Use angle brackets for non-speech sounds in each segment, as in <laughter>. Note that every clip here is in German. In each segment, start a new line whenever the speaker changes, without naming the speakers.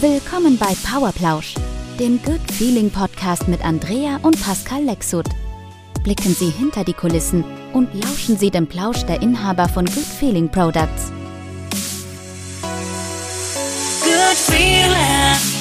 Willkommen bei Powerplausch, dem Good Feeling Podcast mit Andrea und Pascal Lexut. Blicken Sie hinter die Kulissen und lauschen Sie dem Plausch der Inhaber von Good Feeling Products.
Good feeling.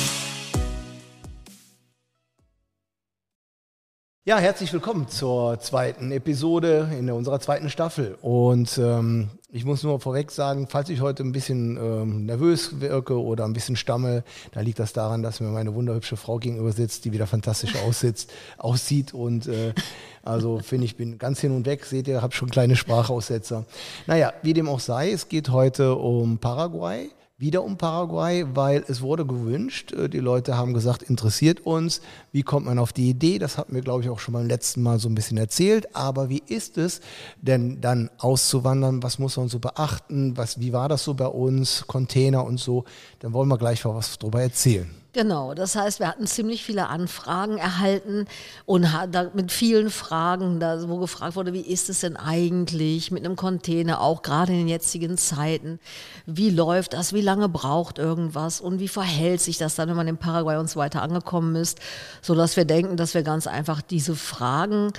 Ja, herzlich willkommen zur zweiten Episode in unserer zweiten Staffel. Und ähm, ich muss nur vorweg sagen, falls ich heute ein bisschen ähm, nervös wirke oder ein bisschen stammel, dann liegt das daran, dass mir meine wunderhübsche Frau gegenüber sitzt, die wieder fantastisch <laughs> aussitzt, aussieht. Und äh, also finde ich, bin ganz hin und weg. Seht ihr, habe schon kleine Sprachaussetzer. Naja, wie dem auch sei, es geht heute um Paraguay wieder um Paraguay, weil es wurde gewünscht. Äh, die Leute haben gesagt, interessiert uns. Wie kommt man auf die Idee? Das hatten wir, glaube ich, auch schon beim letzten Mal so ein bisschen erzählt. Aber wie ist es denn dann auszuwandern? Was muss man so beachten? Was, wie war das so bei uns? Container und so. Dann wollen wir gleich mal was drüber erzählen.
Genau, das heißt, wir hatten ziemlich viele Anfragen erhalten und mit vielen Fragen, wo gefragt wurde, wie ist es denn eigentlich mit einem Container, auch gerade in den jetzigen Zeiten, wie läuft das, wie lange braucht irgendwas? Und wie verhält sich das dann, wenn man in Paraguay und so weiter angekommen ist, sodass wir denken, dass wir ganz einfach diese Fragen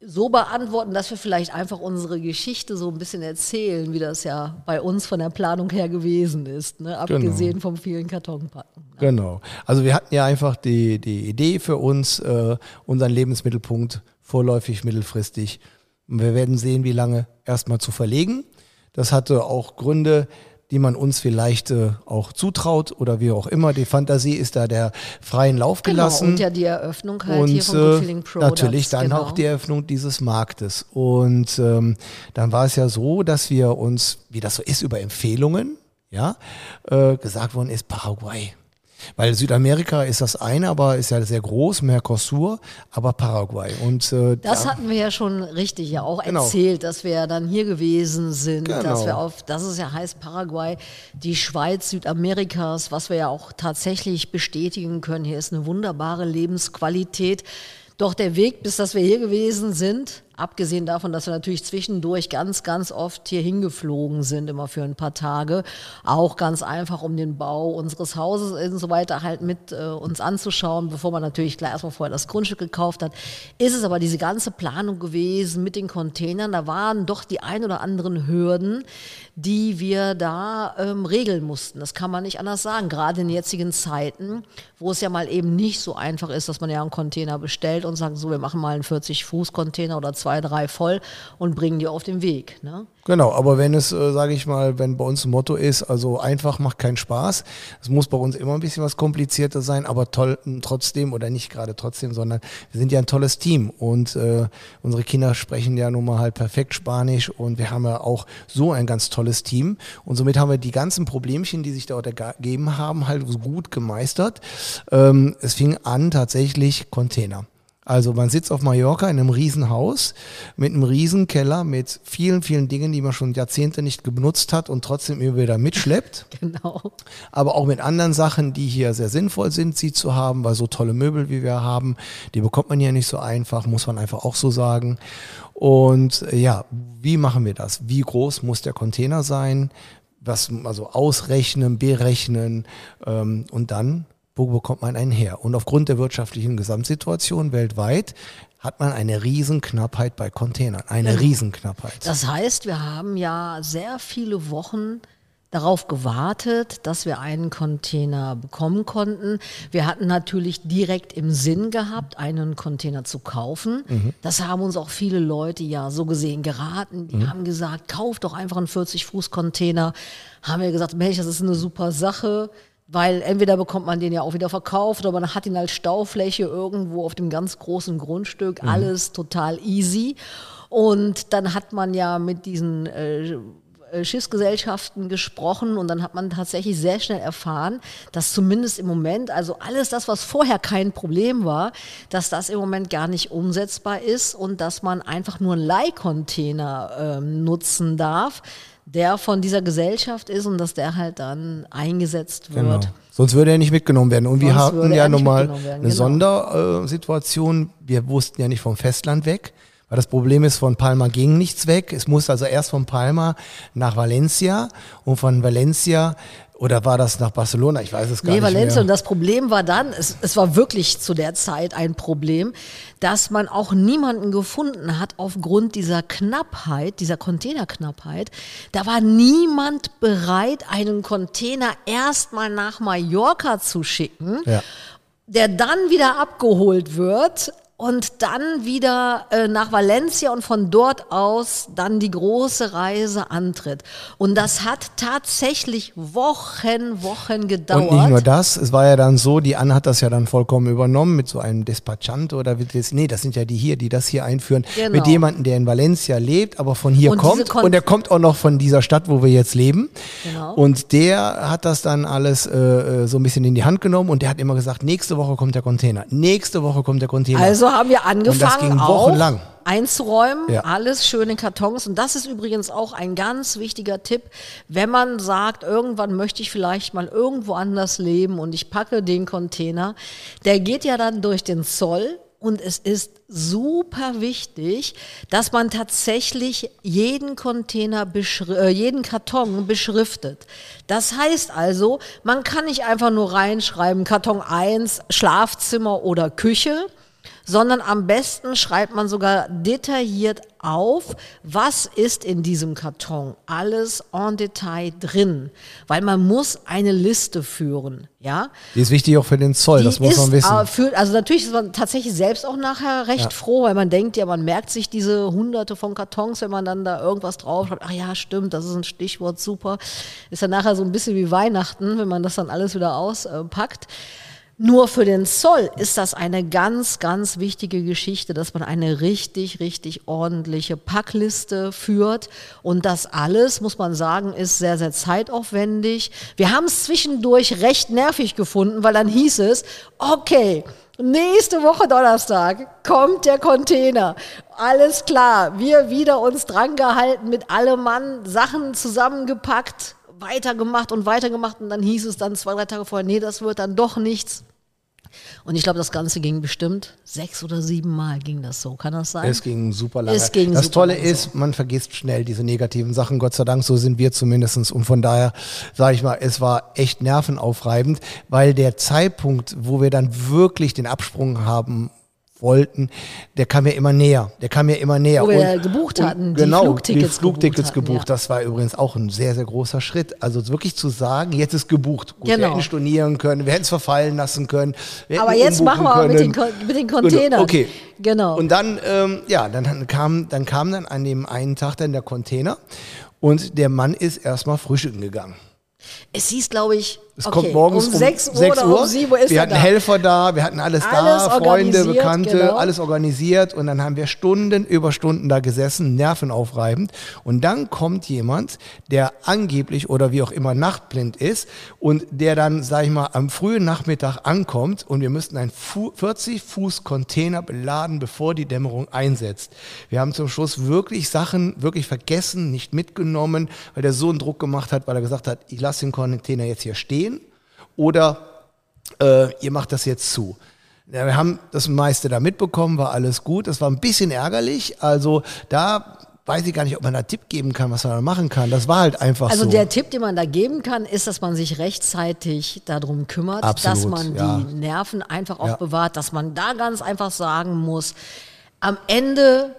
so beantworten, dass wir vielleicht einfach unsere Geschichte so ein bisschen erzählen, wie das ja bei uns von der Planung her gewesen ist, ne? abgesehen genau. vom vielen Kartonpacken. Ne?
Genau. Also wir hatten ja einfach die, die Idee für uns, äh, unseren Lebensmittelpunkt vorläufig, mittelfristig. Wir werden sehen, wie lange erstmal zu verlegen. Das hatte auch Gründe, die man uns vielleicht äh, auch zutraut oder wie auch immer. Die Fantasie ist da der freien Lauf genau, gelassen. Genau,
und ja die Eröffnung halt
und,
hier von Good Feeling
Products. Natürlich dann genau. auch die Eröffnung dieses Marktes. Und ähm, dann war es ja so, dass wir uns, wie das so ist, über Empfehlungen, ja, äh, gesagt worden ist, Paraguay weil Südamerika ist das eine, aber ist ja sehr groß, Mercosur, aber Paraguay. Und,
äh, das ja, hatten wir ja schon richtig ja auch genau. erzählt, dass wir ja dann hier gewesen sind, genau. dass wir auf, das ist ja heißt Paraguay, die Schweiz Südamerikas, was wir ja auch tatsächlich bestätigen können. Hier ist eine wunderbare Lebensqualität. Doch der Weg, bis dass wir hier gewesen sind, Abgesehen davon, dass wir natürlich zwischendurch ganz, ganz oft hier hingeflogen sind, immer für ein paar Tage. Auch ganz einfach, um den Bau unseres Hauses und so weiter halt mit äh, uns anzuschauen, bevor man natürlich gleich erstmal vorher das Grundstück gekauft hat. Ist es aber diese ganze Planung gewesen mit den Containern. Da waren doch die ein oder anderen Hürden, die wir da ähm, regeln mussten. Das kann man nicht anders sagen. Gerade in jetzigen Zeiten, wo es ja mal eben nicht so einfach ist, dass man ja einen Container bestellt und sagt, so, wir machen mal einen 40-Fuß-Container oder zwei, drei voll und bringen die auf den Weg. Ne?
Genau, aber wenn es, äh, sage ich mal, wenn bei uns ein Motto ist, also einfach macht keinen Spaß, es muss bei uns immer ein bisschen was komplizierter sein, aber toll trotzdem oder nicht gerade trotzdem, sondern wir sind ja ein tolles Team und äh, unsere Kinder sprechen ja nun mal halt perfekt Spanisch und wir haben ja auch so ein ganz tolles Team und somit haben wir die ganzen Problemchen, die sich dort ergeben haben, halt gut gemeistert. Ähm, es fing an tatsächlich Container. Also man sitzt auf Mallorca in einem Riesenhaus mit einem Riesenkeller mit vielen, vielen Dingen, die man schon Jahrzehnte nicht benutzt hat und trotzdem immer wieder mitschleppt. <laughs> Genau. Aber auch mit anderen Sachen, die hier sehr sinnvoll sind, sie zu haben, weil so tolle Möbel, wie wir haben, die bekommt man ja nicht so einfach, muss man einfach auch so sagen. Und äh, ja, wie machen wir das? Wie groß muss der Container sein? Was, also ausrechnen, berechnen ähm, und dann wo bekommt man einen her? Und aufgrund der wirtschaftlichen Gesamtsituation weltweit hat man eine Riesenknappheit bei Containern. Eine ja. Riesenknappheit.
Das heißt, wir haben ja sehr viele Wochen darauf gewartet, dass wir einen Container bekommen konnten. Wir hatten natürlich direkt im Sinn gehabt, einen Container zu kaufen. Mhm. Das haben uns auch viele Leute ja so gesehen geraten. Die mhm. haben gesagt, kauf doch einfach einen 40-Fuß-Container. Haben wir gesagt, Mensch, das ist eine super Sache. Weil entweder bekommt man den ja auch wieder verkauft oder man hat ihn als Staufläche irgendwo auf dem ganz großen Grundstück. Mhm. Alles total easy. Und dann hat man ja mit diesen äh, äh, Schiffsgesellschaften gesprochen und dann hat man tatsächlich sehr schnell erfahren, dass zumindest im Moment, also alles das, was vorher kein Problem war, dass das im Moment gar nicht umsetzbar ist und dass man einfach nur einen Leihcontainer äh, nutzen darf der von dieser Gesellschaft ist und dass der halt dann eingesetzt wird. Genau.
Sonst würde er nicht mitgenommen werden. Und Sonst wir hatten ja nochmal eine genau. Sondersituation. Wir wussten ja nicht vom Festland weg. Weil das Problem ist, von Palma ging nichts weg. Es musste also erst von Palma nach Valencia und von Valencia oder war das nach Barcelona? Ich weiß es gar
Nee,
nicht
Valencia.
mehr.
Und das Problem war dann, es, es war wirklich zu der Zeit ein Problem, dass man auch niemanden gefunden hat aufgrund dieser Knappheit, dieser Containerknappheit. Da war niemand bereit, einen Container erstmal nach Mallorca zu schicken,
Ja.
der dann wieder abgeholt wird. Und dann wieder äh, nach Valencia und von dort aus dann die große Reise antritt. Und das hat tatsächlich Wochen, Wochen gedauert.
Und nicht nur das, es war ja dann so, die Anne hat das ja dann vollkommen übernommen mit so einem Despachante oder wie das, nee, das sind ja die hier, die das hier einführen,
Genau.
mit jemandem, der in Valencia lebt, aber von hier
Und
kommt und der kommt auch noch von dieser Stadt, wo wir jetzt leben.
Genau.
Und der hat das dann alles äh, äh, so ein bisschen in die Hand genommen und der hat immer gesagt, nächste Woche kommt der Container, nächste Woche kommt der Container.
Also haben wir angefangen,
ging
auch
wochenlang.
einzuräumen,
Ja.
alles schön in Kartons. Und das ist übrigens auch ein ganz wichtiger Tipp, wenn man sagt, irgendwann möchte ich vielleicht mal irgendwo anders leben und ich packe den Container. Der geht ja dann durch den Zoll. Und es ist super wichtig, dass man tatsächlich jeden Container, äh, jeden Karton beschriftet. Das heißt also, man kann nicht einfach nur reinschreiben, Karton 1, Schlafzimmer oder Küche, sondern am besten schreibt man sogar detailliert auf, was ist in diesem Karton alles en Detail drin, weil man muss eine Liste führen, ja.
die ist wichtig auch für den Zoll, das
Die
muss man
ist,
wissen.
äh, Für, also natürlich ist man tatsächlich selbst auch nachher recht froh, weil man denkt ja, man merkt sich diese hunderte von Kartons, wenn man dann da irgendwas draufschreibt. Ach ja, stimmt, das ist ein Stichwort, super. Ist dann nachher so ein bisschen wie Weihnachten, wenn man das dann alles wieder auspackt. Nur für den Zoll ist das eine ganz, ganz wichtige Geschichte, dass man eine richtig, richtig ordentliche Packliste führt. Und das alles, muss man sagen, ist sehr, sehr zeitaufwendig. Wir haben es zwischendurch recht nervig gefunden, weil dann hieß es, okay, Nächste Woche Donnerstag kommt der Container. Alles klar. Wir wieder uns dran gehalten, mit allem Mann Sachen zusammengepackt, weitergemacht und weitergemacht. Und dann hieß es dann zwei, drei Tage vorher, nee, das wird dann doch nichts. Und ich glaube, das Ganze ging bestimmt sechs oder sieben Mal ging das so. Kann das sein?
Es ging super lange.
Es ging
das
super
Tolle
lange
ist, man vergisst schnell diese negativen Sachen. Gott sei Dank, so sind wir zumindestens. Und von daher sage ich mal, es war echt nervenaufreibend, weil der Zeitpunkt, wo wir dann wirklich den Absprung haben wollten, der kam ja immer näher. Der kam ja immer näher.
Wo wir ja gebucht hatten, die
genau,
Flugtickets
die Flugtickets
gebucht
gebucht.
hatten, ja.
Das war übrigens auch ein sehr, sehr großer Schritt. Also wirklich zu sagen, jetzt ist gebucht. Gut, wir
Genau.
hätten stornieren können, wir hätten es verfallen lassen können. wir
Aber jetzt machen wir mit den,
können.
Kon- mit den Containern.
Okay.
Genau.
Und dann, ähm, ja, dann kam, dann kam dann an dem einen Tag dann der Container und der Mann ist erstmal frühstücken gegangen.
es hieß, glaube ich,
Es
okay,
kommt morgens
um
um
6 Uhr
6
oder um 7 Uhr ist
wir hatten
da.
Helfer da, wir hatten alles,
Alles
da, Freunde, Bekannte,
genau.
alles organisiert und dann haben wir Stunden über Stunden da gesessen, nervenaufreibend und dann kommt jemand, der angeblich oder wie auch immer nachtblind ist und der dann, sag ich mal, am frühen Nachmittag ankommt und wir müssten einen Fu 40 Fuß Container beladen, bevor die Dämmerung einsetzt. Wir haben zum Schluss wirklich Sachen wirklich vergessen, nicht mitgenommen, weil der so einen Druck gemacht hat, weil er gesagt hat, ich lasse den Container jetzt hier stehen oder äh, ihr macht das jetzt zu. Ja, wir haben das meiste da mitbekommen, war alles gut. Das war ein bisschen ärgerlich. Also da weiß ich gar nicht, ob man da Tipp geben kann, was man da machen kann. Das war halt einfach
Also
so.
der Tipp, den man da geben kann, ist, dass man sich rechtzeitig darum kümmert,
Absolut,
dass man
ja.
die Nerven einfach auch
Ja.
bewahrt, dass man da ganz einfach sagen muss, am Ende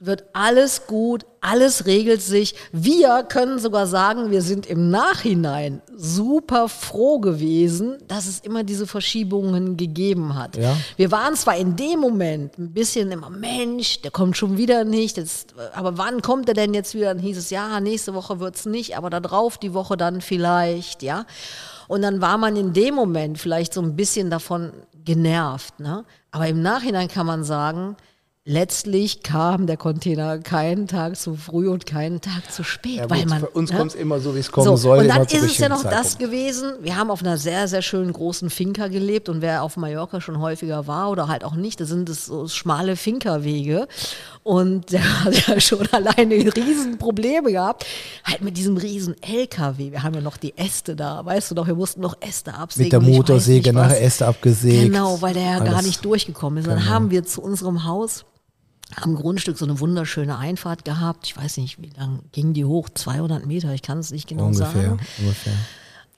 wird alles gut, alles regelt sich. Wir können sogar sagen, wir sind im Nachhinein super froh gewesen, dass es immer diese Verschiebungen gegeben hat.
Ja.
Wir waren zwar in dem Moment ein bisschen immer, Mensch, der kommt schon wieder nicht, jetzt, aber wann kommt er denn jetzt wieder? Dann hieß es, ja, nächste Woche wird's nicht, aber da drauf die Woche dann vielleicht, ja. Und dann war man in dem Moment vielleicht so ein bisschen davon genervt, ne? Aber im Nachhinein kann man sagen, letztlich kam der Container keinen Tag zu früh und keinen Tag zu spät,
ja,
weil
gut,
man
für uns
ne?
kommt es immer so, wie es kommen
So,
soll.
und dann ist es ja noch das
Zeitpunkt.
gewesen. Wir haben auf einer sehr, sehr schönen großen Finca gelebt und wer auf Mallorca schon häufiger war oder halt auch nicht, da sind es so schmale Finca-Wege. Und der <laughs> hat ja schon alleine riesen Probleme gehabt. Halt mit diesem riesen LKW. Wir haben ja noch die Äste da, weißt du doch, wir mussten noch Äste absägen.
Mit der Motorsäge nachher Äste abgesägt.
Genau, weil der ja gar nicht durchgekommen ist. Dann
Genau.
haben wir zu unserem Haus am Grundstück so eine wunderschöne Einfahrt gehabt. Ich weiß nicht, wie lang ging die hoch? 200 Meter, ich kann es nicht genau
ungefähr,
sagen.
ungefähr.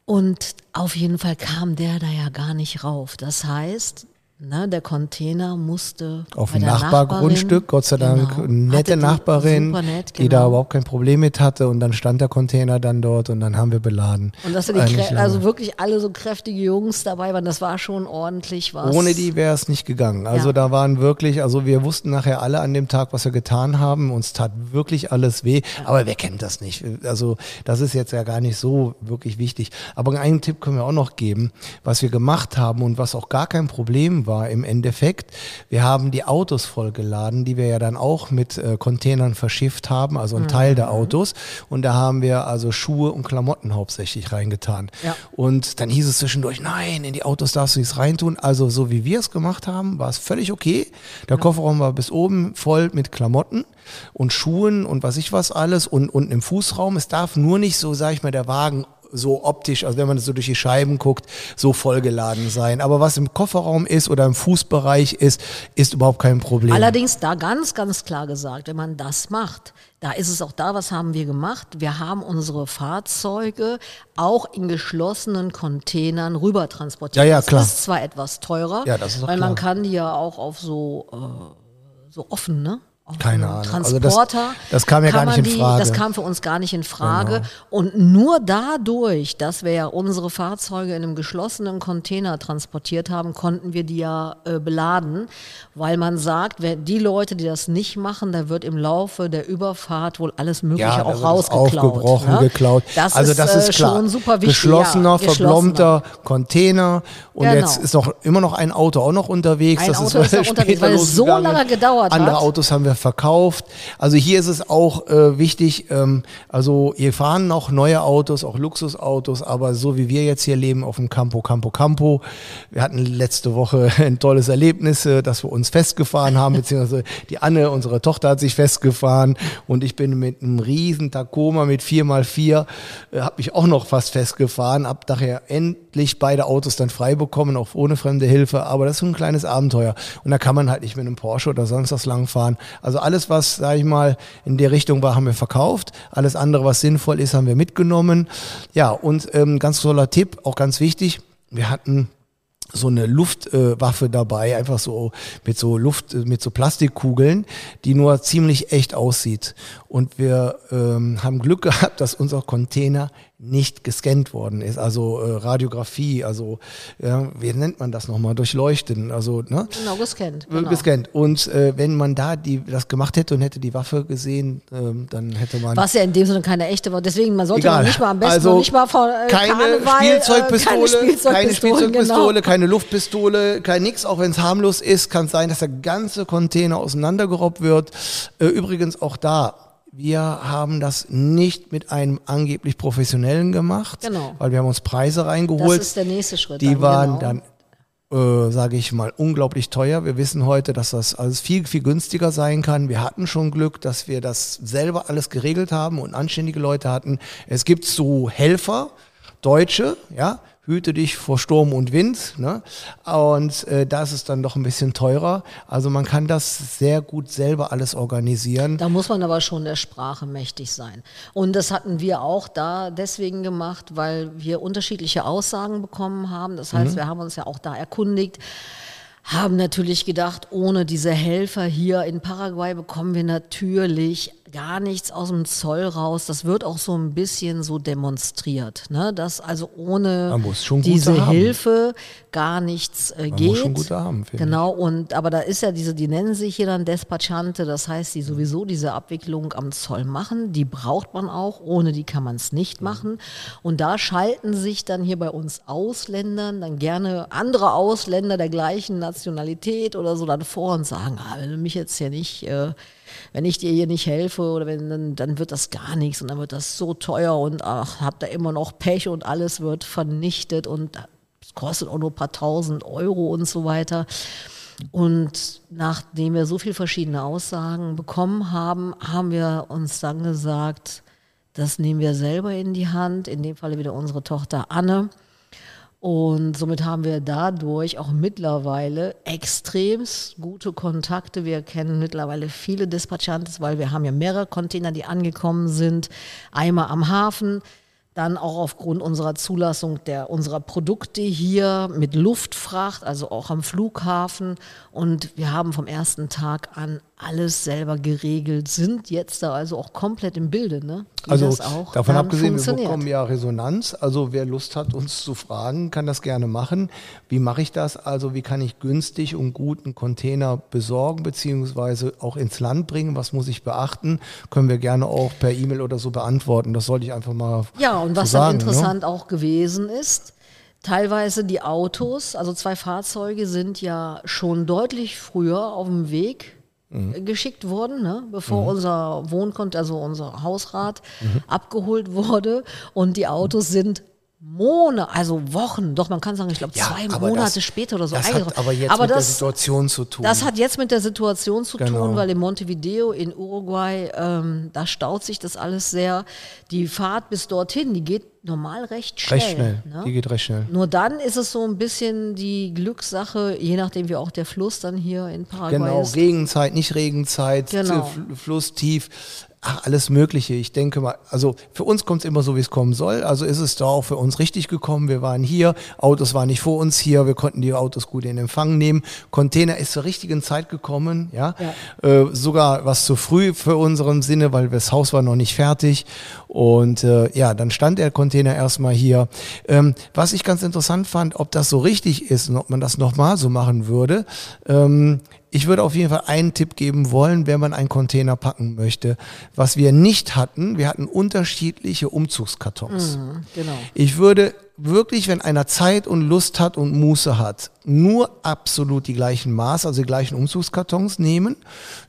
Und auf jeden Fall kam der da ja gar nicht rauf. Das heißt, ne, der Container musste
Auf dem Nachbargrundstück, Gott sei Dank,
Genau.
eine nette
die
Nachbarin,
nett,
die da
genau.
überhaupt kein Problem mit hatte und dann stand der Container dann dort und dann haben wir beladen.
Und dass da die
lange.
also wirklich alle so kräftige Jungs dabei waren, das war schon ordentlich was.
Ohne die wäre es nicht gegangen. Also
Ja.
da waren wirklich, also wir wussten nachher alle an dem Tag, was wir getan haben. Uns tat wirklich alles weh. Aber wer kennt das nicht? Also das ist jetzt ja gar nicht so wirklich wichtig. Aber einen Tipp können wir auch noch geben, was wir gemacht haben und was auch gar kein Problem war im Endeffekt. Wir haben die Autos vollgeladen, die wir ja dann auch mit äh, Containern verschifft haben, also ein Teil
Mhm.
der Autos. Und da haben wir also Schuhe und Klamotten hauptsächlich reingetan.
Ja.
Und dann hieß es zwischendurch, nein, in die Autos darfst du nichts reintun. Also so wie wir es gemacht haben, war es völlig okay. Der Kofferraum war bis oben voll mit Klamotten und Schuhen und was ich was alles und unten im Fußraum. Es darf nur nicht so, sag ich mal, der Wagen so optisch, also wenn man so durch die Scheiben guckt, so vollgeladen sein. Aber was im Kofferraum ist oder im Fußbereich ist, ist überhaupt kein Problem.
Allerdings da ganz, ganz klar gesagt, wenn man das macht, da ist es auch da, was haben wir gemacht? Wir haben unsere Fahrzeuge auch in geschlossenen Containern rüber transportiert.
Ja, ja,
das
klar.
ist zwar etwas teurer,
Ja, das ist
weil man
klar.
kann die ja auch auf so, äh, so offen, ne? Auf
Keine Ahnung. Also das-
Transporter.
das kam ja gar nicht in Frage.
Das kam für uns gar nicht in Frage.
Genau.
Und nur dadurch, dass wir ja unsere Fahrzeuge in einem geschlossenen Container transportiert haben, konnten wir die ja äh, beladen, weil man sagt, wer, die Leute, die das nicht machen, da wird im Laufe der Überfahrt wohl alles Mögliche
Ja,
auch rausgeklaut.
aufgebrochen,
ne?
geklaut.
Das
also
ist,
das ist
äh,
klar.
schon super wichtig.
Geschlossener,
ja,
verblombter Container und
Genau.
jetzt ist noch immer noch ein Auto auch noch unterwegs.
Ein
das
Auto ist <laughs>
später
unterwegs, weil es so lange gedauert
Andere
hat.
Autos haben wir verkauft. Also hier ist es auch äh, wichtig, ähm, also hier fahren noch neue Autos, auch Luxusautos, aber so wie wir jetzt hier leben auf dem Campo, Campo, Campo. Wir hatten letzte Woche <laughs> ein tolles Erlebnis, äh, dass wir uns festgefahren haben, beziehungsweise die Anne, unsere Tochter, hat sich festgefahren und ich bin mit einem riesen Tacoma mit 4x4, äh, habe mich auch noch fast festgefahren, hab daher endlich beide Autos dann frei bekommen, auch ohne fremde Hilfe, aber das ist so ein kleines Abenteuer und da kann man halt nicht mit einem Porsche oder sonst was langfahren. Also alles, was, sag ich mal, in der Richtung war, haben wir verkauft, alles andere, was sinnvoll ist, haben wir mitgenommen. Ja, und ähm, ganz toller Tipp, auch ganz wichtig, wir hatten so eine Luftwaffe äh, dabei, einfach so mit so Luft, mit so Plastikkugeln, die nur ziemlich echt aussieht. Und wir ähm, haben Glück gehabt, dass unser Container nicht gescannt worden ist, also äh, Radiografie, also ja, wie nennt man das nochmal, durchleuchten, also ne?
Genau, gescannt.
Äh,
Genau.
Gescannt. Und äh, wenn man da die, das gemacht hätte und hätte die Waffe gesehen, ähm, dann hätte man
Was ja in dem Sinne keine echte war. Deswegen, man sollte noch nicht mal am besten
also
nicht mal von äh,
keine
Karneval,
Spielzeugpistole,
äh, keine Spielzeugpistole,
keine Spielzeugpistole,
genau.
keine Luftpistole, kein nix, auch wenn es harmlos ist, kann es sein, dass der ganze Container auseinandergerobbt wird. Äh, übrigens auch da. Wir haben das nicht mit einem angeblich Professionellen gemacht,
Genau.
weil wir haben uns Preise
Das
reingeholt.
ist der nächste Schritt.
Die
dann,
waren
genau.
dann, äh, sage ich mal, unglaublich teuer. Wir wissen heute, dass das alles viel, viel günstiger sein kann. Wir hatten schon Glück, dass wir das selber alles geregelt haben und anständige Leute hatten. Es gibt so Helfer, Deutsche, ja, hüte dich vor Sturm und Wind. Ne? Und äh, da ist es dann doch ein bisschen teurer. Also man kann das sehr gut selber alles organisieren.
Da muss man aber schon der Sprache mächtig sein. Und das hatten wir auch da deswegen gemacht, weil wir unterschiedliche Aussagen bekommen haben. Das
Mhm.
heißt, wir haben uns ja auch da erkundigt, haben natürlich gedacht, ohne diese Helfer hier in Paraguay bekommen wir natürlich gar nichts aus dem Zoll raus. Das wird auch so ein bisschen so demonstriert, ne? dass also ohne diese
haben.
Hilfe gar nichts äh,
Man
geht.
muss schon gute haben,
Genau, und aber da ist ja diese, die nennen sich hier dann Despachante, das heißt, die sowieso diese Abwicklung am Zoll machen, die braucht man auch, ohne die kann man es nicht machen. Und da schalten sich dann hier bei uns Ausländern, dann gerne andere Ausländer der gleichen Nationalität oder so dann vor und sagen, ah, wenn du mich jetzt hier nicht, äh, wenn ich dir hier nicht helfe oder wenn, dann, dann wird das gar nichts und dann wird das so teuer und ach, habt da immer noch Pech und alles wird vernichtet und es kostet auch nur ein paar tausend Euro und so weiter. Und nachdem wir so viele verschiedene Aussagen bekommen haben, haben wir uns dann gesagt, das nehmen wir selber in die Hand, in dem Falle wieder unsere Tochter Anne. Und somit haben wir dadurch auch mittlerweile extrem gute Kontakte. Wir kennen mittlerweile viele Dispatchantes, weil wir haben ja mehrere Container, die angekommen sind. Einmal am Hafen, dann auch aufgrund unserer Zulassung der, unserer Produkte hier mit Luftfracht, also auch am Flughafen. Und wir haben vom ersten Tag an alles selber geregelt, sind jetzt da also auch komplett im Bilde. Ne? Wie
Also davon abgesehen, wir bekommen ja Resonanz. Also wer Lust hat, uns zu fragen, kann das gerne machen. Wie mache ich das? Also wie kann ich günstig und guten Container besorgen beziehungsweise auch ins Land bringen? Was muss ich beachten? Können wir gerne auch per E-Mail oder so beantworten. Das sollte ich einfach mal
Ja, und
so
was
sagen,
dann
ne?
interessant auch gewesen ist, teilweise die Autos, also zwei Fahrzeuge sind ja schon deutlich früher auf dem Weg
Mhm.
geschickt worden, ne? bevor unser Wohnkont, also unser Hausrat
Mhm.
abgeholt <laughs> wurde und die Autos sind Monate, also Wochen, doch man kann sagen, ich glaube
Ja,
zwei Monate
das-
später oder so
Das hat aber jetzt
aber
mit der
das,
Situation zu tun.
das hat jetzt mit der Situation zu
Genau.
tun, weil in Montevideo in Uruguay, ähm, da staut sich das alles sehr. Die Fahrt bis dorthin, die geht normal recht schnell.
recht schnell.
Ne?
Die geht recht schnell.
Nur dann ist es so ein bisschen die Glückssache, je nachdem wie auch der Fluss dann hier in Paraguay
Genau,
ist.
Regenzeit, nicht Regenzeit,
Genau.
Fl- Fluss tief, ach, alles Mögliche. Ich denke mal, also für uns kommt es immer so, wie es kommen soll. Also ist es da auch für uns richtig gekommen. Wir waren hier, Autos waren nicht vor uns hier, wir konnten die Autos gut in Empfang nehmen. Container ist zur richtigen Zeit gekommen, ja. Äh, sogar was zu früh für unseren Sinne, weil das Haus war noch nicht fertig. Und äh, ja, dann stand der Container erstmal hier. Ähm, was ich ganz interessant fand, ob das so richtig ist und ob man das nochmal so machen würde. Ähm, ich würde auf jeden Fall einen Tipp geben wollen, wenn man einen Container packen möchte. Was wir nicht hatten, wir hatten unterschiedliche Umzugskartons.
Genau.
Ich würde wirklich, wenn einer Zeit und Lust hat und Muße hat, nur absolut die gleichen Maß, also die gleichen Umzugskartons nehmen,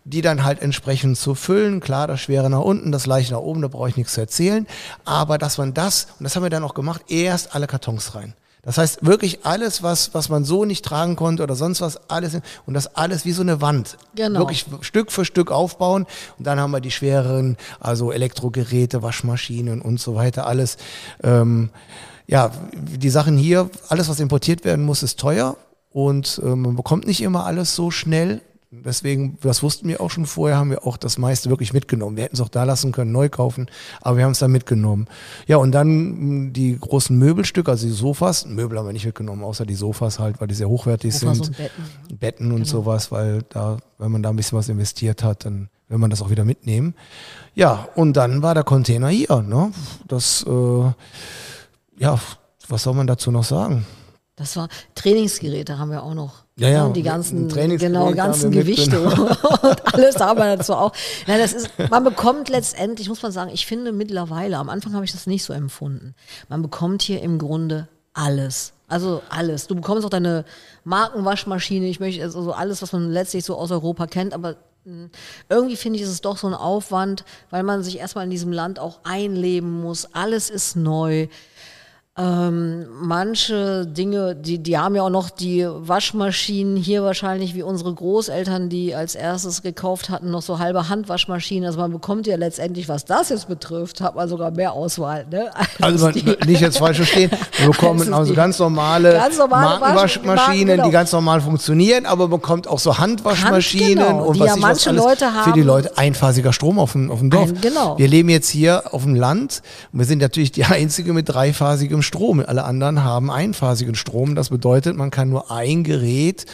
die dann halt entsprechend zu füllen. Klar, das Schwere nach unten, das Leichte nach oben, da brauche ich nichts zu erzählen. Aber dass man das, und das haben wir dann auch gemacht, erst alle Kartons rein. Das heißt wirklich alles, was, was man so nicht tragen konnte oder sonst was, alles, und das alles wie so eine Wand.
Genau.
Wirklich Stück für Stück aufbauen. Und dann haben wir die schwereren, also Elektrogeräte, Waschmaschinen und so weiter, alles. Ähm, ja, die Sachen hier, alles, was importiert werden muss, ist teuer. Und ähm, man bekommt nicht immer alles so schnell. Deswegen, das wussten wir auch schon vorher, haben wir auch das meiste wirklich mitgenommen. Wir hätten es auch da lassen können, neu kaufen, aber wir haben es dann mitgenommen. Ja, und dann mh, die großen Möbelstücke, also die Sofas, Möbel haben wir nicht mitgenommen, außer die Sofas halt, weil die sehr hochwertig
Sofas
sind.
und Betten.
Betten und sowas, weil da, wenn man da ein bisschen was investiert hat, dann will man das auch wieder mitnehmen. Ja, und dann war der Container hier, ne? Das, äh, ja, was soll man dazu noch sagen?
Das war Trainingsgeräte haben wir auch noch.
Ja, ja,
Und die ganzen, genau, ganzen Gewichte <laughs> und alles haben wir dazu auch. Nein, das ist, man bekommt letztendlich, muss man sagen, ich finde mittlerweile, am Anfang habe ich das nicht so empfunden. Man bekommt hier im Grunde alles. Also alles. Du bekommst auch deine Markenwaschmaschine, ich möchte also alles, was man letztlich so aus Europa kennt, aber mh, irgendwie finde ich, ist es doch so ein Aufwand, weil man sich erstmal in diesem Land auch einleben muss. Alles ist neu. Ähm, manche Dinge, die, die haben ja auch noch die Waschmaschinen hier wahrscheinlich wie unsere Großeltern, die als erstes gekauft hatten, noch so halbe Handwaschmaschinen. Also man bekommt ja letztendlich, was das jetzt betrifft, hat man sogar mehr Auswahl. Ne? <laughs> als
Also man, nicht jetzt falsch verstehen, <laughs> wir bekommen also ganz normale, <laughs>
Ganz normale
Markenwaschmaschinen,
Wasch- genau.
die ganz normal funktionieren, aber man bekommt auch so Handwaschmaschinen
Hand, genau,
und
die
was
ja
ich
manche
was alles.
Leute
Für die
haben.
Leute einphasiger Strom auf dem, auf dem Dorf.
Ein- genau.
Wir leben jetzt hier auf dem Land und wir sind natürlich die einzige mit dreiphasigem Strom. Alle anderen haben einphasigen Strom. Das bedeutet, man kann nur ein Gerät,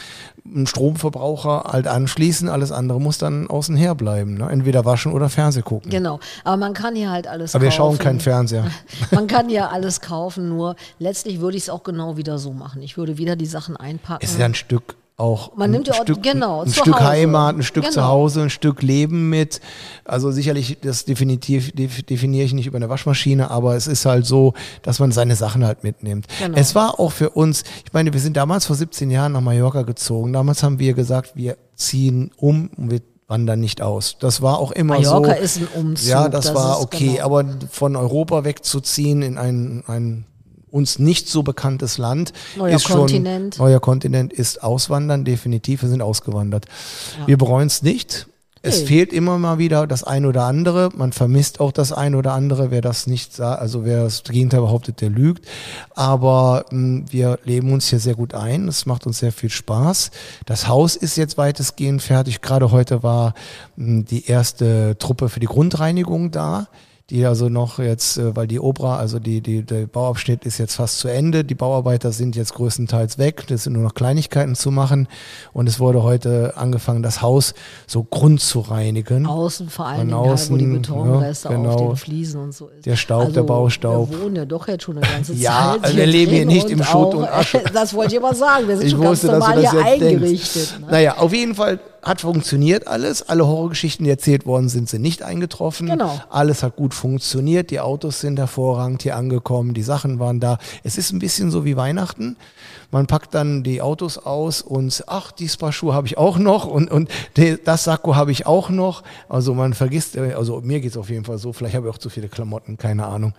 einen Stromverbraucher halt anschließen, alles andere muss dann außen her bleiben. Ne? Entweder waschen oder Fernseh gucken.
Genau, aber man kann hier halt alles
Aber wir
kaufen.
schauen keinen Fernseher. <laughs>
Man kann ja alles kaufen, nur letztlich würde ich es auch genau wieder so machen. Ich würde wieder die Sachen einpacken.
ist ja ein Stück auch
Man nimmt ja auch-
Stück,
genau,
ein Stück
Hause.
Heimat, ein Stück
Genau.
zu Hause, ein Stück Leben mit. Also sicherlich, das definitiv def- definiere ich nicht über eine Waschmaschine, aber es ist halt so, dass man seine Sachen halt mitnimmt.
Genau.
Es war auch für uns, ich meine, wir sind damals vor 17 Jahren nach Mallorca gezogen. Damals haben wir gesagt, wir ziehen um und wir wandern nicht aus. Das war auch immer
Mallorca
so.
ist ein Umzug.
Ja, das, war
ist
okay,
genau.
aber von Europa wegzuziehen in ein, ein uns nicht so bekanntes Land
Neuer
ist schon
Kontinent.
neuer Kontinent ist auswandern definitiv. Wir sind ausgewandert. Wir bereuen es nicht. Es
Nee.
fehlt immer mal wieder das ein oder andere. Man vermisst auch das ein oder andere. Wer das nicht sagt, also wer das Gegenteil behauptet, der lügt. Aber mh, wir leben uns hier sehr gut ein. Es macht uns sehr viel Spaß. Das Haus ist jetzt weitestgehend fertig. Gerade heute war mh, die erste Truppe für die Grundreinigung da. Die also noch jetzt, äh, weil die Obra, also die, die, der Bauabschnitt ist jetzt fast zu Ende. Die Bauarbeiter sind jetzt größtenteils weg. Das sind nur noch Kleinigkeiten zu machen. Und es wurde heute angefangen, das Haus so grund zu reinigen.
Außen vor allem, Dingen halt, wo die
außen,
Betonreste
ja,
auf
genau.
den Fliesen und so ist.
Der Staub, der Baustaub.
Wir wohnen ja doch jetzt schon eine ganze <laughs>
Ja,
Zeit.
also wir leben hier nicht im Schutt und Asche. <laughs>
Das wollte ich aber sagen. Wir sind
Ich
schon ganz
wusste, du
normal hier eingerichtet. Ne?
Naja, auf jeden Fall hat funktioniert alles. Alle Horrorgeschichten, die erzählt worden sind, sind nicht eingetroffen.
Genau.
Alles hat gut funktioniert. Die Autos sind hervorragend hier angekommen. Die Sachen waren da. Es ist ein bisschen so wie Weihnachten. Man packt dann die Autos aus und ach, die Spa-Schuhe habe ich auch noch und, und das Sakko habe ich auch noch. Also man vergisst, äh, also mir geht's auf jeden Fall so. Vielleicht habe ich auch zu viele Klamotten, keine Ahnung.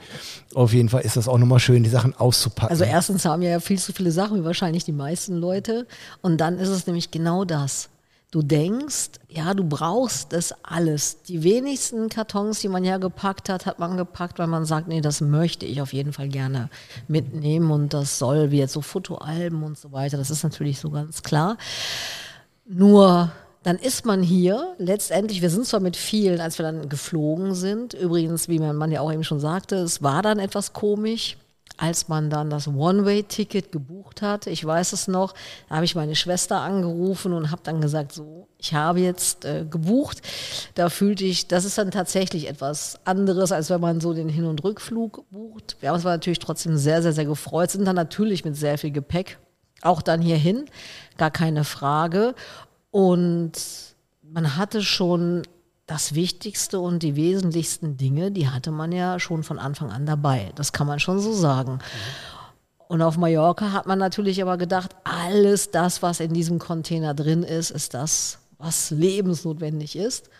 Auf jeden Fall ist das auch nochmal schön, die Sachen auszupacken.
Also erstens haben wir ja viel zu viele Sachen, wie wahrscheinlich die meisten Leute. Und dann ist es nämlich genau das. Du denkst, ja, du brauchst das alles. Die wenigsten Kartons, die man ja gepackt hat, hat man gepackt, weil man sagt, nee, das möchte ich auf jeden Fall gerne mitnehmen und das soll, wie jetzt so Fotoalben und so weiter. Das ist natürlich so ganz klar. Nur dann ist man hier, letztendlich, wir sind zwar mit vielen, als wir dann geflogen sind, übrigens, wie mein Mann ja auch eben schon sagte, es war dann etwas komisch, als man dann das One-Way-Ticket gebucht hat. Ich weiß es noch, da habe ich meine Schwester angerufen und habe dann gesagt, so, ich habe jetzt äh, gebucht. Da fühlte ich, das ist dann tatsächlich etwas anderes, als wenn man so den Hin- und Rückflug bucht. Wir haben uns aber natürlich trotzdem sehr, sehr, sehr gefreut, sind dann natürlich mit sehr viel Gepäck auch dann hierhin, gar keine Frage. Und man hatte schon das Wichtigste und die wesentlichsten Dinge, die hatte man ja schon von Anfang an dabei. Das kann man schon so sagen. Und auf Mallorca hat man natürlich aber gedacht, alles das, was in diesem Container drin ist, ist das, was lebensnotwendig ist.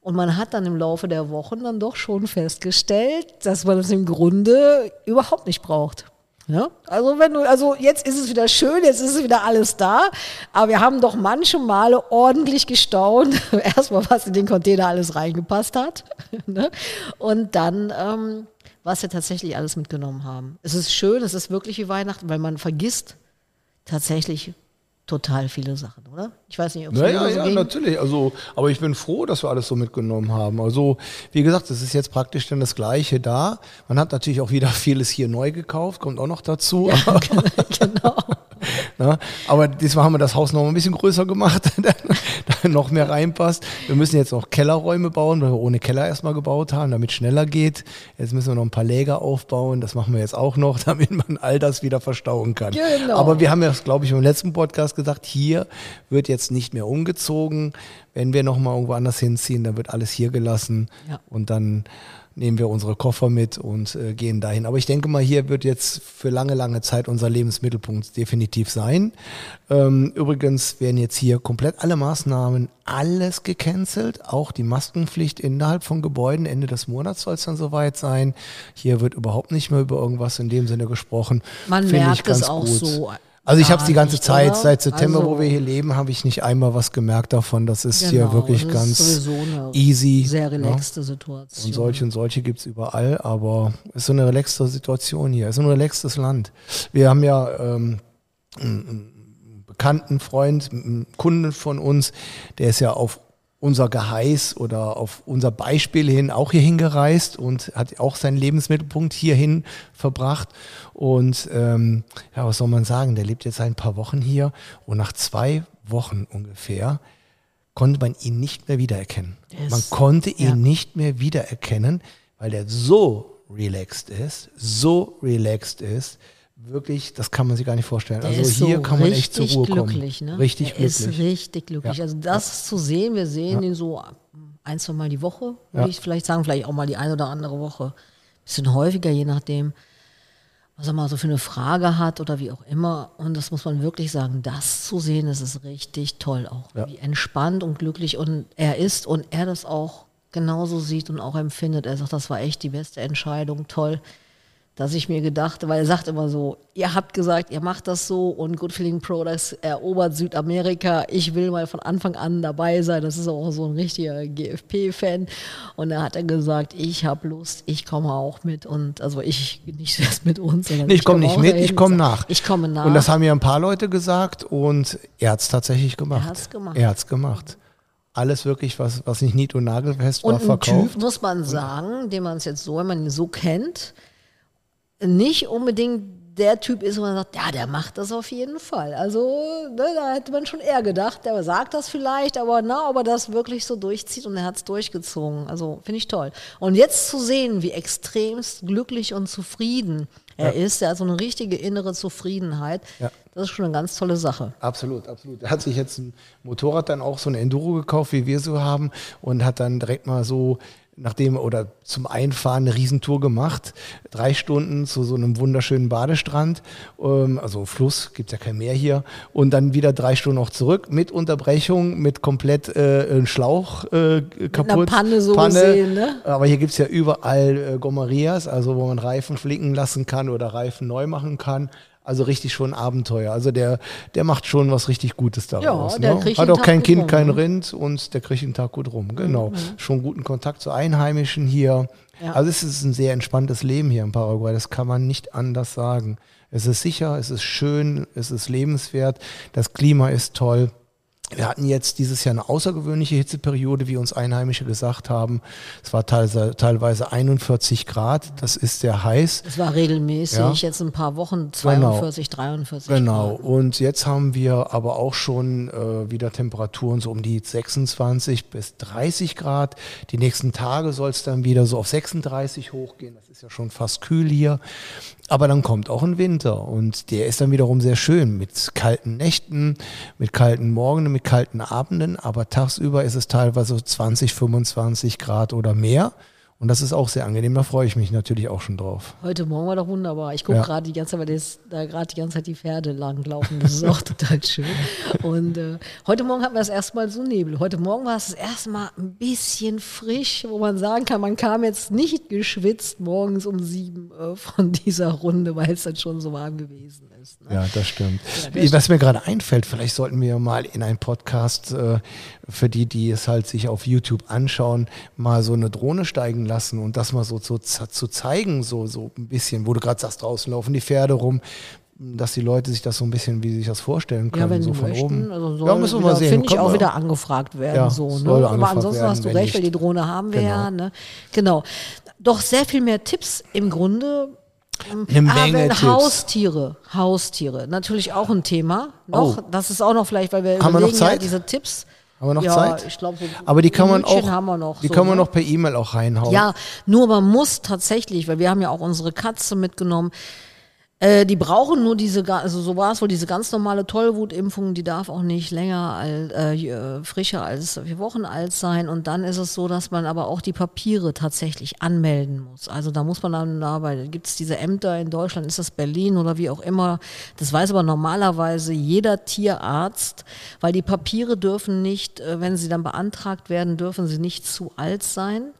Und man hat dann im Laufe der Wochen dann doch schon festgestellt, dass man es im Grunde überhaupt nicht braucht. Ja? Also wenn du, also jetzt ist es wieder schön, jetzt ist es wieder alles da, aber wir haben doch manche Male ordentlich gestaunt, <laughs> erstmal was in den Container alles reingepasst hat <laughs> ne? und dann ähm, was wir tatsächlich alles mitgenommen haben. Es ist schön, es ist wirklich wie Weihnachten, weil man vergisst tatsächlich total viele Sachen, oder? Ich weiß nicht, ob es
Ja,
dir
ja,
so
ja, natürlich. Also, aber ich bin froh, dass wir alles so mitgenommen haben. Also, wie gesagt, es ist jetzt praktisch dann das Gleiche da. Man hat natürlich auch wieder vieles hier neu gekauft, kommt auch noch dazu. <laughs>
genau. <laughs>
Na, aber diesmal haben wir das Haus noch ein bisschen größer gemacht, <laughs> damit da noch mehr reinpasst. Wir müssen jetzt noch Kellerräume bauen, weil wir ohne Keller erstmal gebaut haben, damit schneller geht. Jetzt müssen wir noch ein paar Läger aufbauen. Das machen wir jetzt auch noch, <laughs> damit man all das wieder verstauen kann.
Genau.
Aber wir haben ja, glaube ich, im letzten Podcast gesagt, hier wird jetzt nicht mehr umgezogen. Wenn wir noch mal irgendwo anders hinziehen, dann wird alles hier gelassen
Ja.
und dann nehmen wir unsere Koffer mit und äh, gehen dahin. Aber ich denke mal, hier wird jetzt für lange, lange Zeit unser Lebensmittelpunkt definitiv sein. Ähm, übrigens werden jetzt hier komplett alle Maßnahmen, alles gecancelt, auch die Maskenpflicht innerhalb von Gebäuden. Ende des Monats soll es dann soweit sein. Hier wird überhaupt nicht mehr über irgendwas in dem Sinne gesprochen.
Man
Finde ich
merkt es auch
gut.
so
Also ich habe es die ganze Zeit,
oder?
seit September,
Also-
wo wir hier leben, habe ich nicht einmal was gemerkt davon. Das ist hier
Genau,
wirklich
das
ganz easy.
Sehr
ne?
relaxte Situation.
Und solche und solche gibt's überall, aber es ist so eine relaxte Situation hier, es ist ein relaxtes Land. Wir haben ja ähm, einen bekannten Freund, einen Kunden von uns, der ist ja auf unser Geheiß oder auf unser Beispiel hin auch hierhin gereist und hat auch seinen Lebensmittelpunkt hierhin verbracht. Und ähm, ja, was soll man sagen, der lebt jetzt ein paar Wochen hier und nach zwei Wochen ungefähr konnte man ihn nicht mehr wiedererkennen.
Der
Man konnte ihn
ja.
nicht mehr wiedererkennen, weil der so relaxed ist, so relaxed ist. Wirklich, das kann man sich gar nicht vorstellen.
Der
also
ist
hier
so
kann man echt zur
richtig
Ruhe
glücklich,
kommen.
Ne?
Richtig
ist
glücklich.
richtig glücklich.
Ja.
Also das zu sehen, wir sehen ihn so ein, zwei Mal die Woche, würde
Ja.
ich vielleicht sagen, vielleicht auch mal die eine oder andere Woche. Bisschen häufiger, je nachdem, was er mal so für eine Frage hat oder wie auch immer. Und das muss man wirklich sagen, das zu sehen, das ist richtig toll auch.
Ja.
Wie entspannt und glücklich und er ist und er das auch genauso sieht und auch empfindet. Er sagt, das war echt die beste Entscheidung, toll dass ich mir gedacht, weil er sagt immer so, ihr habt gesagt, ihr macht das so und Good Feeling Products erobert Südamerika. Ich will mal von Anfang an dabei sein. Das ist auch so ein richtiger GFP-Fan. Und da hat er gesagt, ich habe Lust, ich komme auch mit. Und also ich nicht <laughs> erst mit uns,
Nee, ich komme
komm
nicht mit, ich komme nach.
Ich komme nach.
Und das haben mir ein paar Leute gesagt und er hat es tatsächlich gemacht.
Er hat's gemacht.
Er hat's gemacht. Alles wirklich, was, was nicht nied- und nagelfest war,
Und ein
verkauft.
Typ, muss man sagen, den man es jetzt so, wenn man ihn so kennt, nicht unbedingt der Typ ist, wo man sagt, ja, der macht das auf jeden Fall. Also, ne, da hätte man schon eher gedacht, der sagt das vielleicht, aber na, ob er das wirklich so durchzieht und er hat es durchgezogen. Also, finde ich toll. Und jetzt zu sehen, wie extremst glücklich und zufrieden er ist, der hat so eine richtige innere Zufriedenheit,
Ja.
das ist schon eine ganz tolle Sache.
Absolut, absolut. Er hat sich jetzt ein Motorrad dann auch so ein Enduro gekauft, wie wir so haben, und hat dann direkt mal so nachdem oder zum Einfahren eine Riesentour gemacht. Drei Stunden zu so einem wunderschönen Badestrand, ähm, also Fluss, gibt ja kein Meer hier. Und dann wieder drei Stunden auch zurück mit Unterbrechung, mit komplett äh, Schlauch äh, kaputt.
Panne so gesehen, ne?
Aber hier gibt's ja überall äh, Gomerias, also wo man Reifen flicken lassen kann oder Reifen neu machen kann. Also richtig schon Abenteuer. Also der, der macht schon was richtig Gutes daraus.
Ja, der
ne? Hat auch kein Kind,
rum,
kein
ne? Mhm.
Rind und der kriegt den Tag gut rum. Genau. Schon guten Kontakt zu Einheimischen hier.
Ja.
Also es ist ein sehr entspanntes Leben hier in Paraguay. Das kann man nicht anders sagen. Es ist sicher, es ist schön, es ist lebenswert, das Klima ist toll. Wir hatten jetzt dieses Jahr eine außergewöhnliche Hitzeperiode, wie uns Einheimische gesagt haben. Es war teilweise, teilweise 41 Grad. Das ist sehr heiß.
Es war regelmäßig,
Ja.
jetzt ein paar Wochen 42, 43
Genau.
Grad.
Und jetzt haben wir aber auch schon äh, wieder Temperaturen so um die 26 bis 30 Grad. Die nächsten Tage soll es dann wieder so auf 36 hochgehen. Das ist ja schon fast kühl hier. Aber dann kommt auch ein Winter und der ist dann wiederum sehr schön mit kalten Nächten, mit kalten Morgen, mit kalten Abenden. Aber tagsüber ist es teilweise so 20, 25 Grad oder mehr. Und das ist auch sehr angenehm. Da freue ich mich natürlich auch schon drauf.
Heute Morgen war doch wunderbar. Ich gucke
Ja.
gerade die ganze Zeit, weil das, da gerade die ganze Zeit die Pferde langlaufen. Das ist auch <laughs> total schön. Und äh, heute Morgen hatten wir das erste Mal so Nebel. Heute Morgen war es das erste Mal ein bisschen frisch, wo man sagen kann, man kam jetzt nicht geschwitzt morgens um sieben äh, von dieser Runde, weil es dann schon so warm gewesen ist. Ne?
Ja, das stimmt.
Ja, das
Was mir gerade einfällt, vielleicht sollten wir mal in einen Podcast, äh, für die, die es halt sich auf YouTube anschauen, mal so eine Drohne steigen lassen und das mal so zu, zu zeigen, so, so ein bisschen, wo du gerade sagst, draußen laufen die Pferde rum, dass die Leute sich das so ein bisschen, wie sie sich das vorstellen können,
Ja, wenn
so von
möchten.
oben.
Also soll
ja, müssen wir mal
wieder,
sehen.
Finde ich auch
mal-
wieder angefragt werden.
Ja,
so, ne? Aber ansonsten
werden,
hast du recht, weil die. Drohne haben wir
Genau.
ja. Ne? Genau. Doch sehr viel mehr Tipps im Grunde.
Eine Menge
Ah, wenn
Tipps.
Haustiere, Haustiere, natürlich auch ein Thema. Noch,
Oh.
das ist auch noch vielleicht, weil wir
Haben wir noch
überlegen ja
Zeit?
diese Tipps.
Haben wir noch
ja,
Zeit?
ich glaube, so
Aber die kann man
Minütchen
auch,
noch.
die
so,
kann man
ne?
noch per E-Mail auch reinhauen.
Ja, nur man muss tatsächlich, weil wir haben ja auch unsere Katze mitgenommen. Äh, die brauchen nur diese, also so war es wohl, diese ganz normale Tollwutimpfung, die darf auch nicht länger als, äh, äh, frischer als vier Wochen alt sein. Und dann ist es so, dass man aber auch die Papiere tatsächlich anmelden muss. Also da muss man dann dabei, gibt es diese Ämter in Deutschland, ist das Berlin oder wie auch immer. Das weiß aber normalerweise jeder Tierarzt, weil die Papiere dürfen nicht, äh, wenn sie dann beantragt werden, dürfen sie nicht zu alt sein.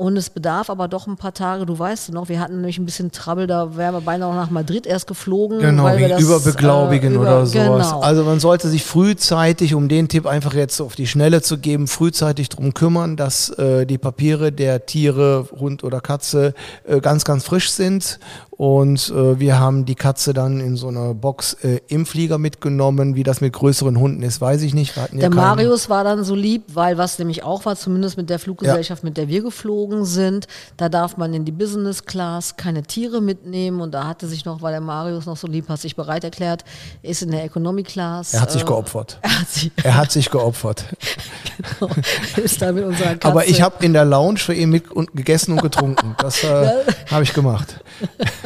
Und es bedarf aber doch ein paar Tage, du weißt noch, wir hatten nämlich ein bisschen Trouble, da wären wir beinahe nach Madrid erst geflogen.
Genau,
weil wir das,
Überbeglaubigen
äh, über-
oder sowas.
Genau.
Also man sollte sich frühzeitig, um den Tipp einfach jetzt auf die Schnelle zu geben, frühzeitig drum kümmern, dass äh, die Papiere der Tiere, Hund oder Katze, äh, ganz, ganz frisch sind. Und äh, wir haben die Katze dann in so einer Box äh, im Flieger mitgenommen. Wie das mit größeren Hunden ist, weiß ich nicht. Ja
Der Marius war dann so lieb, weil was nämlich auch war, zumindest mit der Fluggesellschaft, mit der wir geflogen sind, da darf man in die Business Class keine Tiere mitnehmen und da hatte sich noch, weil der Marius noch so lieb hat, sich bereit erklärt, ist in der Economy Class.
Er hat sich
äh,
geopfert. <laughs>
Er hat sich,
Er hat sich geopfert. <laughs>
genau, ist da mit unserer Katze.
Aber ich habe in der Lounge für ihn mit und gegessen und getrunken. Das äh, <laughs> habe ich gemacht.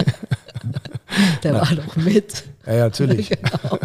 <laughs>
der war doch mit.
Ja, ja, natürlich. <laughs>
genau,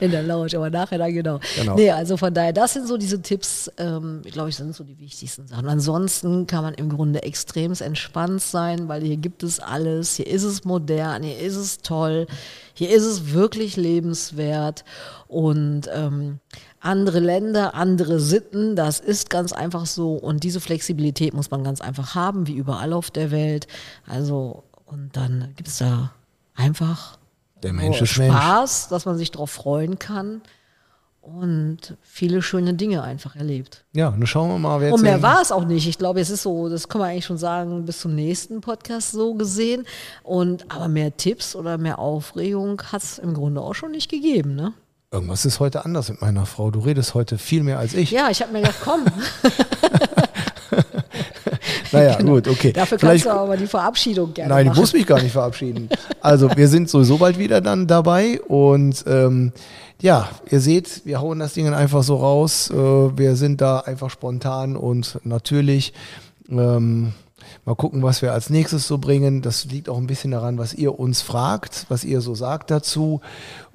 in der Lounge, aber nachher dann genau.
Genau.
Nee, also von daher, das sind so diese Tipps, ähm, glaube ich, sind so die wichtigsten Sachen. Ansonsten kann man im Grunde extremst entspannt sein, weil hier gibt es alles, hier ist es modern, hier ist es toll, hier ist es wirklich lebenswert und ähm, andere Länder, andere Sitten, das ist ganz einfach so und diese Flexibilität muss man ganz einfach haben, wie überall auf der Welt. Also Und dann gibt es da einfach
Der Mensch ist
Spaß,
Mensch.
dass man sich darauf freuen kann und viele schöne Dinge einfach erlebt.
Ja, nun schauen wir mal, wer
Und mehr war es auch nicht. Ich glaube, es ist so, das kann man eigentlich schon sagen, bis zum nächsten Podcast so gesehen. Und aber mehr Tipps oder mehr Aufregung hat es im Grunde auch schon nicht gegeben, ne?
Irgendwas ist heute anders mit meiner Frau. Du redest heute viel mehr als ich.
Ja, ich habe mir gedacht, komm, <laughs>
naja, <laughs> gut, okay.
Genau. dafür
Vielleicht-
kannst du aber die Verabschiedung gerne
Nein, ich
machen.
muss mich gar nicht verabschieden. Also wir sind sowieso bald wieder dann dabei und ähm, ja, ihr seht, wir hauen das Ding einfach so raus. Äh, wir sind da einfach spontan und natürlich. Ähm, mal gucken, was wir als nächstes so bringen. Das liegt auch ein bisschen daran, was ihr uns fragt, was ihr so sagt dazu.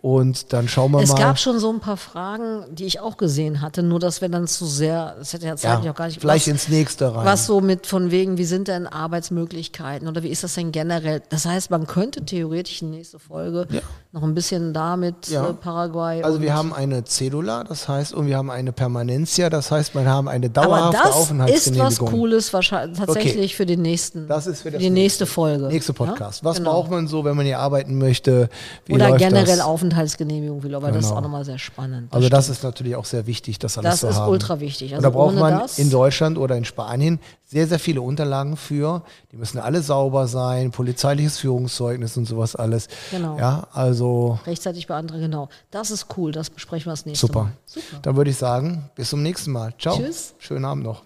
Und dann schauen wir
Es
mal.
gab schon so ein paar Fragen, die ich auch gesehen hatte, nur dass wir dann zu sehr, das hätte ja zeitlich
ja,
auch gar nicht
vielleicht
was,
ins nächste rein.
was so mit von wegen, wie sind denn Arbeitsmöglichkeiten oder wie ist das denn generell? Das heißt, man könnte theoretisch in nächste Folge noch ein bisschen damit
Ja.
äh, Paraguay.
Also wir haben eine Cedula, das heißt, und wir haben eine Permanencia, das heißt, wir haben eine
aber
dauerhafte
das ist was. Cooles wahrscheinlich tatsächlich für den nächsten,
Das ist für das
die nächste
nächste.
Folge.
Nächste Podcast.
Ja?
Was
Genau.
braucht man so, wenn man hier arbeiten möchte? Wie
Oder generell
das?
Aufenthaltsgenehmigung will, aber das ist
Genau.
auch nochmal sehr spannend.
Also das
stimmt.
ist natürlich auch sehr wichtig, das alles
Das
zu
ist
haben.
ultra wichtig.
und da
Also
braucht man
das-
in Deutschland oder in Spanien sehr, sehr viele Unterlagen für. Die müssen alle sauber sein, polizeiliches Führungszeugnis und sowas alles.
Genau.
Ja, also
rechtzeitig beantragen, genau. Das ist cool, das besprechen wir das nächste
super.
Mal. Super.
Dann würde ich sagen, bis zum nächsten Mal. Ciao.
Tschüss.
Schönen Abend noch.